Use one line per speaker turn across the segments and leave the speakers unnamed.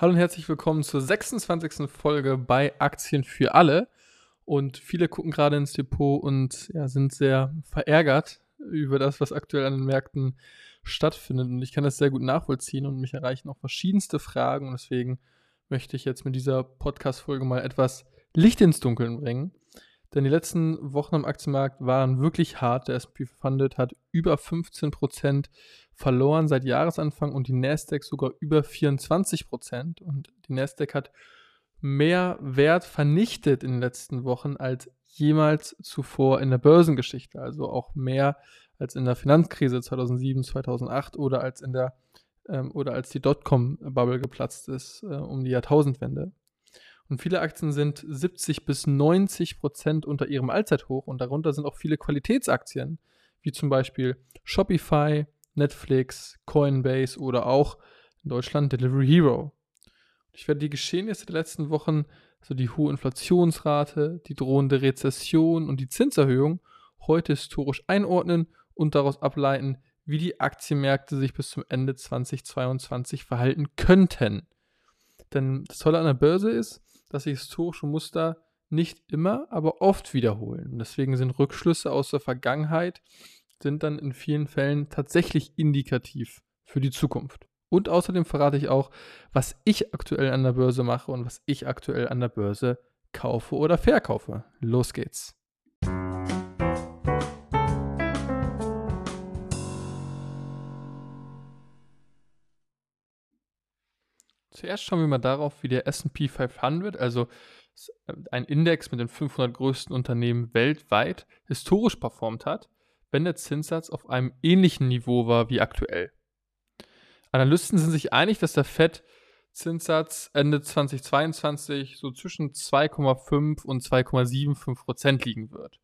Hallo und herzlich willkommen zur 26. Folge bei Aktien für alle. Und viele gucken gerade ins Depot und ja, sind sehr verärgert über das, was aktuell an den Märkten stattfindet. Und ich kann das sehr gut nachvollziehen und mich erreichen auch verschiedenste Fragen. Und deswegen möchte ich jetzt mit dieser Podcast-Folge mal etwas Licht ins Dunkeln bringen. Denn die letzten Wochen am Aktienmarkt waren wirklich hart. Der SP 500 hat über 15% verloren seit Jahresanfang und die Nasdaq sogar über 24%. Und die Nasdaq hat mehr Wert vernichtet in den letzten Wochen als jemals zuvor in der Börsengeschichte. Also auch mehr als in der Finanzkrise 2007, 2008 oder als in der ähm, oder als die Dotcom-Bubble geplatzt ist äh, um die Jahrtausendwende. Und viele Aktien sind 70 bis 90 Prozent unter ihrem Allzeithoch und darunter sind auch viele Qualitätsaktien, wie zum Beispiel Shopify, Netflix, Coinbase oder auch in Deutschland Delivery Hero. Ich werde die Geschehnisse der letzten Wochen, also die hohe Inflationsrate, die drohende Rezession und die Zinserhöhung, heute historisch einordnen und daraus ableiten, wie die Aktienmärkte sich bis zum Ende 2022 verhalten könnten. Denn das Tolle an der Börse ist, dass sich historische Muster nicht immer, aber oft wiederholen. Und deswegen sind Rückschlüsse aus der Vergangenheit sind dann in vielen Fällen tatsächlich indikativ für die Zukunft. Und außerdem verrate ich auch, was ich aktuell an der Börse mache und was ich aktuell an der Börse kaufe oder verkaufe. Los geht's. Zuerst schauen wir mal darauf, wie der SP 500, also ein Index mit den 500 größten Unternehmen weltweit, historisch performt hat, wenn der Zinssatz auf einem ähnlichen Niveau war wie aktuell. Analysten sind sich einig, dass der FED-Zinssatz Ende 2022 so zwischen 2,5 und 2,75 Prozent liegen wird.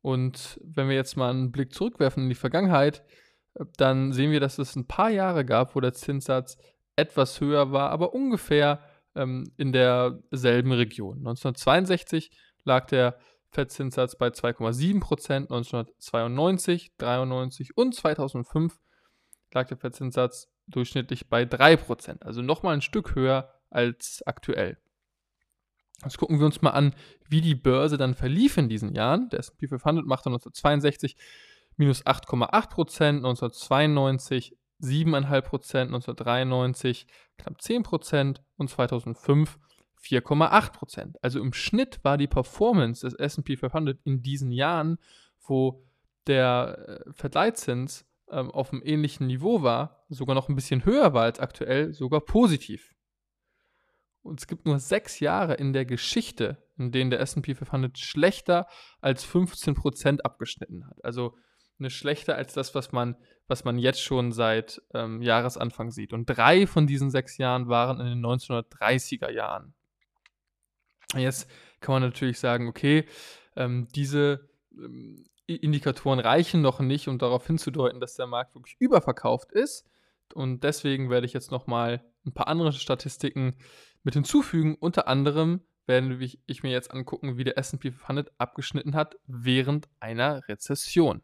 Und wenn wir jetzt mal einen Blick zurückwerfen in die Vergangenheit, dann sehen wir, dass es ein paar Jahre gab, wo der Zinssatz etwas höher war, aber ungefähr ähm, in derselben Region. 1962 lag der Fettzinssatz bei 2,7 Prozent, 1992, 93 und 2005 lag der Fettzinssatz durchschnittlich bei 3 Prozent, also nochmal ein Stück höher als aktuell. Jetzt gucken wir uns mal an, wie die Börse dann verlief in diesen Jahren. Der S&P 500 machte 1962 minus 8,8 Prozent, 1992 7,5 Prozent, 1993 knapp 10 Prozent und 2005 4,8 Prozent. Also im Schnitt war die Performance des S&P 500 in diesen Jahren, wo der äh, Vergleichszins ähm, auf einem ähnlichen Niveau war, sogar noch ein bisschen höher war als aktuell, sogar positiv. Und es gibt nur sechs Jahre in der Geschichte, in denen der S&P 500 schlechter als 15 Prozent abgeschnitten hat. Also eine schlechter als das, was man, was man jetzt schon seit ähm, Jahresanfang sieht. Und drei von diesen sechs Jahren waren in den 1930er Jahren. Jetzt kann man natürlich sagen, okay, ähm, diese ähm, Indikatoren reichen noch nicht, um darauf hinzudeuten, dass der Markt wirklich überverkauft ist. Und deswegen werde ich jetzt nochmal ein paar andere Statistiken mit hinzufügen. Unter anderem werde ich mir jetzt angucken, wie der SP 500 abgeschnitten hat während einer Rezession.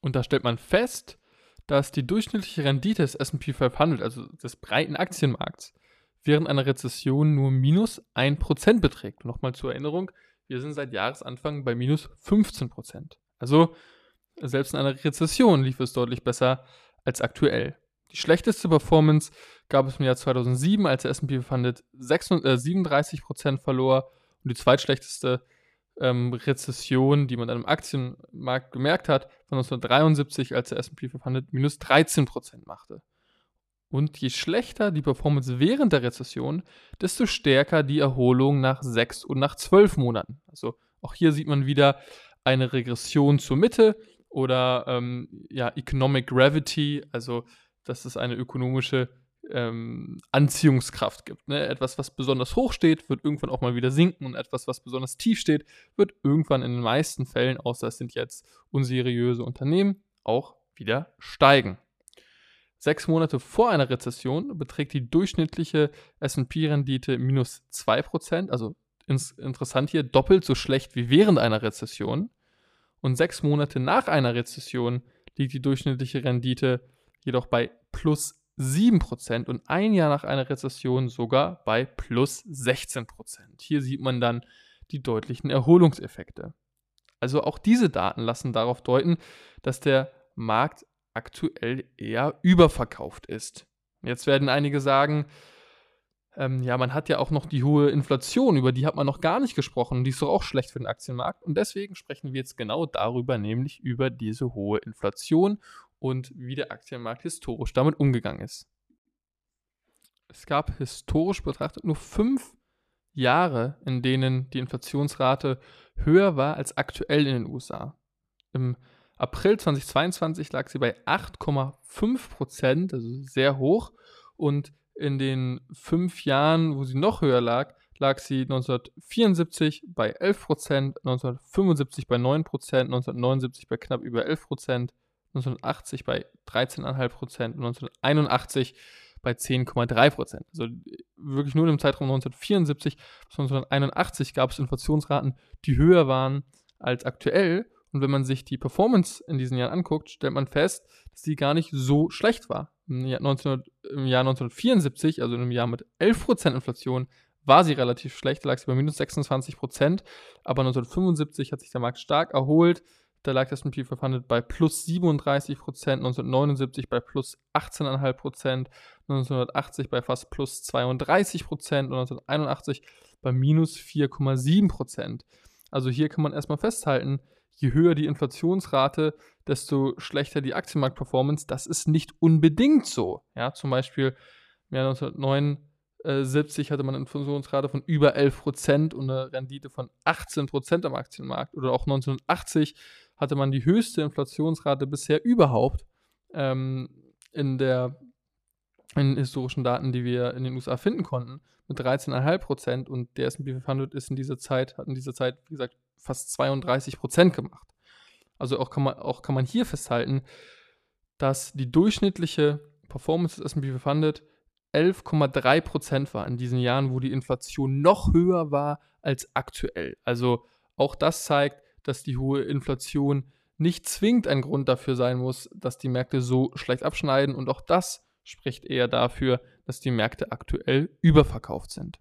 Und da stellt man fest, dass die durchschnittliche Rendite des SP 500, also des breiten Aktienmarkts, während einer Rezession nur minus 1% beträgt. Nochmal zur Erinnerung, wir sind seit Jahresanfang bei minus 15%. Also selbst in einer Rezession lief es deutlich besser als aktuell. Die schlechteste Performance gab es im Jahr 2007, als der S&P 500 37% verlor und die zweitschlechteste ähm, Rezession, die man dann im Aktienmarkt gemerkt hat, von 1973, als der S&P 500 minus 13% machte. Und je schlechter die Performance während der Rezession, desto stärker die Erholung nach sechs und nach zwölf Monaten. Also auch hier sieht man wieder eine Regression zur Mitte oder ähm, ja, Economic Gravity, also dass es eine ökonomische ähm, Anziehungskraft gibt. Ne? Etwas, was besonders hoch steht, wird irgendwann auch mal wieder sinken und etwas, was besonders tief steht, wird irgendwann in den meisten Fällen, außer es sind jetzt unseriöse Unternehmen, auch wieder steigen. Sechs Monate vor einer Rezession beträgt die durchschnittliche SP-Rendite minus 2%, also ins, interessant hier, doppelt so schlecht wie während einer Rezession. Und sechs Monate nach einer Rezession liegt die durchschnittliche Rendite jedoch bei plus 7% und ein Jahr nach einer Rezession sogar bei plus 16%. Hier sieht man dann die deutlichen Erholungseffekte. Also auch diese Daten lassen darauf deuten, dass der Markt aktuell eher überverkauft ist. Jetzt werden einige sagen, ähm, ja, man hat ja auch noch die hohe Inflation, über die hat man noch gar nicht gesprochen. Die ist doch auch schlecht für den Aktienmarkt. Und deswegen sprechen wir jetzt genau darüber, nämlich über diese hohe Inflation und wie der Aktienmarkt historisch damit umgegangen ist. Es gab historisch betrachtet nur fünf Jahre, in denen die Inflationsrate höher war als aktuell in den USA. Im April 2022 lag sie bei 8,5 Prozent, also sehr hoch. Und in den fünf Jahren, wo sie noch höher lag, lag sie 1974 bei 11 Prozent, 1975 bei 9 Prozent, 1979 bei knapp über 11 Prozent, 1980 bei 13,5 Prozent und 1981 bei 10,3 Prozent. Also wirklich nur im Zeitraum 1974 bis 1981 gab es Inflationsraten, die höher waren als aktuell. Und wenn man sich die Performance in diesen Jahren anguckt, stellt man fest, dass die gar nicht so schlecht war. Im Jahr, 19, im Jahr 1974, also in einem Jahr mit 11% Inflation, war sie relativ schlecht, da lag sie bei minus 26%, aber 1975 hat sich der Markt stark erholt, da lag das S&P 500 bei plus 37% 1979 bei plus 18,5% 1980 bei fast plus 32% und 1981 bei minus 4,7% Also hier kann man erstmal festhalten, je höher die Inflationsrate, desto schlechter die Aktienmarktperformance. Das ist nicht unbedingt so. Ja, zum Beispiel im Jahr 1979 hatte man eine Inflationsrate von über 11% und eine Rendite von 18% am Aktienmarkt. Oder auch 1980 hatte man die höchste Inflationsrate bisher überhaupt ähm, in der in historischen Daten, die wir in den USA finden konnten, mit 13,5 Prozent und der S&P 500 ist in dieser Zeit, hat in dieser Zeit, wie gesagt, fast 32 Prozent gemacht. Also auch kann, man, auch kann man hier festhalten, dass die durchschnittliche Performance des S&P 500 11,3 Prozent war in diesen Jahren, wo die Inflation noch höher war als aktuell. Also auch das zeigt, dass die hohe Inflation nicht zwingend ein Grund dafür sein muss, dass die Märkte so schlecht abschneiden. Und auch das spricht eher dafür, dass die Märkte aktuell überverkauft sind.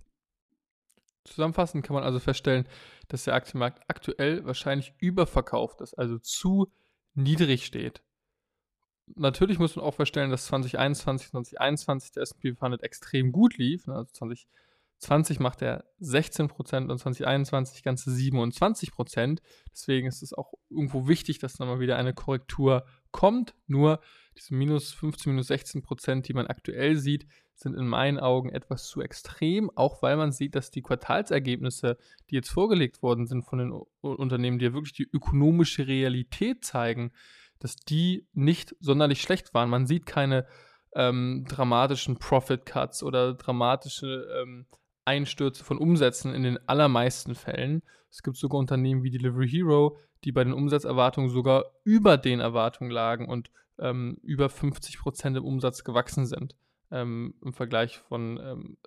Zusammenfassend kann man also feststellen, dass der Aktienmarkt aktuell wahrscheinlich überverkauft ist, also zu niedrig steht. Natürlich muss man auch feststellen, dass 2021, 2021 der S&P 500 extrem gut lief. Ne? Also 20, 20 macht er 16% und 2021 ganze 27%. Deswegen ist es auch irgendwo wichtig, dass nochmal wieder eine Korrektur kommt. Nur diese minus 15, minus 16%, die man aktuell sieht, sind in meinen Augen etwas zu extrem, auch weil man sieht, dass die Quartalsergebnisse, die jetzt vorgelegt worden sind von den Unternehmen, die ja wirklich die ökonomische Realität zeigen, dass die nicht sonderlich schlecht waren. Man sieht keine ähm, dramatischen Profit Cuts oder dramatische ähm, Einstürze von Umsätzen in den allermeisten Fällen. Es gibt sogar Unternehmen wie Delivery Hero, die bei den Umsatzerwartungen sogar über den Erwartungen lagen und ähm, über 50 Prozent im Umsatz gewachsen sind. Ähm, Im Vergleich von ähm,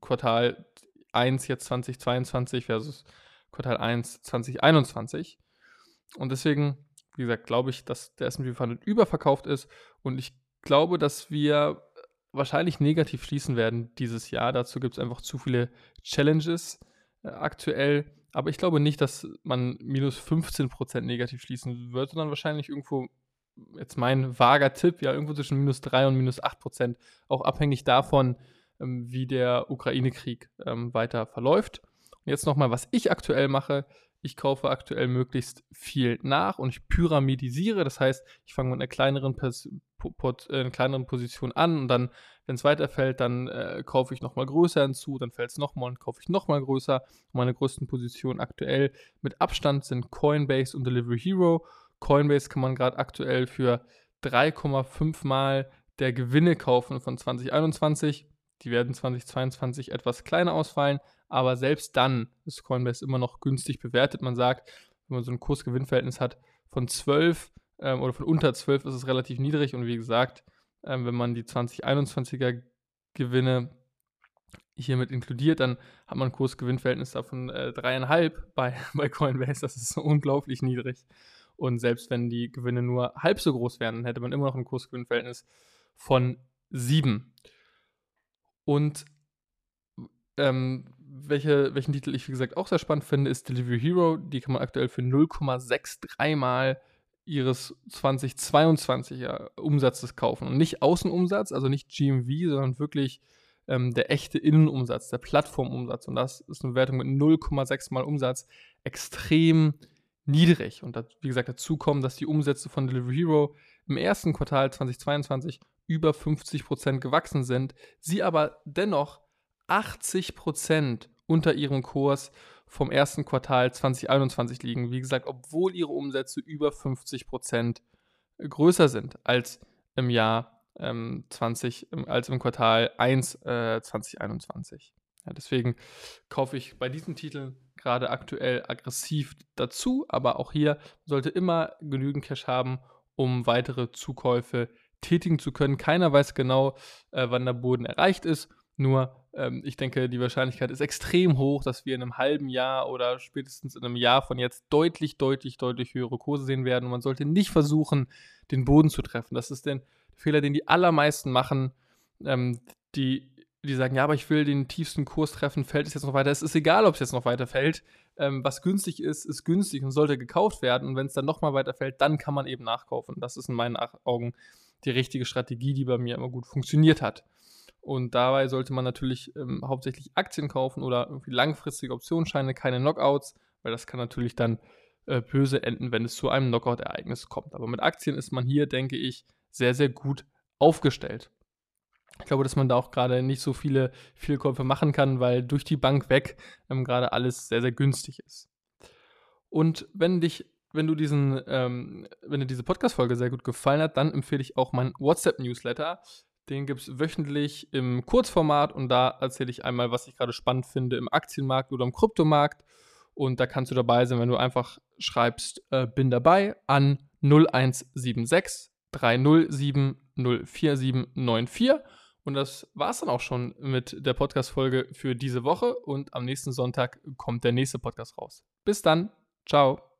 Quartal 1 jetzt 2022 versus Quartal 1 2021. Und deswegen, wie gesagt, glaube ich, dass der S&P 500 überverkauft ist und ich glaube, dass wir wahrscheinlich negativ schließen werden dieses Jahr. Dazu gibt es einfach zu viele Challenges äh, aktuell. Aber ich glaube nicht, dass man minus 15% negativ schließen wird, sondern wahrscheinlich irgendwo, jetzt mein vager Tipp, ja, irgendwo zwischen minus 3 und minus 8%, auch abhängig davon, ähm, wie der Ukraine-Krieg ähm, weiter verläuft. Und jetzt nochmal, was ich aktuell mache. Ich kaufe aktuell möglichst viel nach und ich pyramidisiere. Das heißt, ich fange mit einer kleineren, Pers Port, äh, einer kleineren Position an und dann, wenn es weiterfällt, dann äh, kaufe ich nochmal größer hinzu, dann fällt es nochmal und kaufe ich nochmal größer. Meine größten Positionen aktuell mit Abstand sind Coinbase und Delivery Hero. Coinbase kann man gerade aktuell für 3,5 Mal der Gewinne kaufen von 2021. Die werden 2022 etwas kleiner ausfallen, aber selbst dann ist Coinbase immer noch günstig bewertet. Man sagt, wenn man so ein Kursgewinnverhältnis hat von 12 ähm, oder von unter 12 ist es relativ niedrig. Und wie gesagt, ähm, wenn man die 2021er Gewinne hiermit inkludiert, dann hat man ein Kursgewinnverhältnis davon äh, dreieinhalb bei, bei Coinbase. Das ist unglaublich niedrig. Und selbst wenn die Gewinne nur halb so groß wären, hätte man immer noch ein Kursgewinnverhältnis von Und ähm, welche, welchen Titel ich, wie gesagt, auch sehr spannend finde, ist Delivery Hero. Die kann man aktuell für 0,63 Mal ihres 2022er Umsatzes kaufen. Und nicht Außenumsatz, also nicht GMV, sondern wirklich ähm, der echte Innenumsatz, der Plattformumsatz. Und das ist eine Wertung mit 0,6 Mal Umsatz extrem niedrig. Und das, wie gesagt, dazu kommen, dass die Umsätze von Delivery Hero im ersten Quartal 2022 über 50% gewachsen sind, sie aber dennoch 80% unter ihrem Kurs vom ersten Quartal 2021 liegen. Wie gesagt, obwohl ihre Umsätze über 50% größer sind als im Jahr ähm, 20, als im Quartal 1 äh, 2021. Ja, deswegen kaufe ich bei diesen Titeln gerade aktuell aggressiv dazu, aber auch hier sollte immer genügend Cash haben, um weitere Zukäufe tätigen zu können. Keiner weiß genau, äh, wann der Boden erreicht ist. Nur ähm, ich denke, die Wahrscheinlichkeit ist extrem hoch, dass wir in einem halben Jahr oder spätestens in einem Jahr von jetzt deutlich, deutlich, deutlich höhere Kurse sehen werden. Und man sollte nicht versuchen, den Boden zu treffen. Das ist der Fehler, den die allermeisten machen, ähm, die, die sagen, ja, aber ich will den tiefsten Kurs treffen, fällt es jetzt noch weiter. Es ist egal, ob es jetzt noch weiter fällt. Ähm, was günstig ist, ist günstig und sollte gekauft werden. Und wenn es dann nochmal weiter fällt, dann kann man eben nachkaufen. Das ist in meinen Augen die richtige Strategie, die bei mir immer gut funktioniert hat. Und dabei sollte man natürlich ähm, hauptsächlich Aktien kaufen oder irgendwie langfristige Optionsscheine, keine Knockouts, weil das kann natürlich dann äh, böse enden, wenn es zu einem Knockout-Ereignis kommt. Aber mit Aktien ist man hier, denke ich, sehr, sehr gut aufgestellt. Ich glaube, dass man da auch gerade nicht so viele Fehlkäufe machen kann, weil durch die Bank weg ähm, gerade alles sehr, sehr günstig ist. Und wenn dich wenn du diesen, ähm, wenn dir diese Podcast-Folge sehr gut gefallen hat, dann empfehle ich auch meinen WhatsApp-Newsletter. Den gibt es wöchentlich im Kurzformat und da erzähle ich einmal, was ich gerade spannend finde im Aktienmarkt oder im Kryptomarkt. Und da kannst du dabei sein, wenn du einfach schreibst, äh, bin dabei an 0176 307 04794. Und das war es dann auch schon mit der Podcast-Folge für diese Woche. Und am nächsten Sonntag kommt der nächste Podcast raus. Bis dann. Ciao.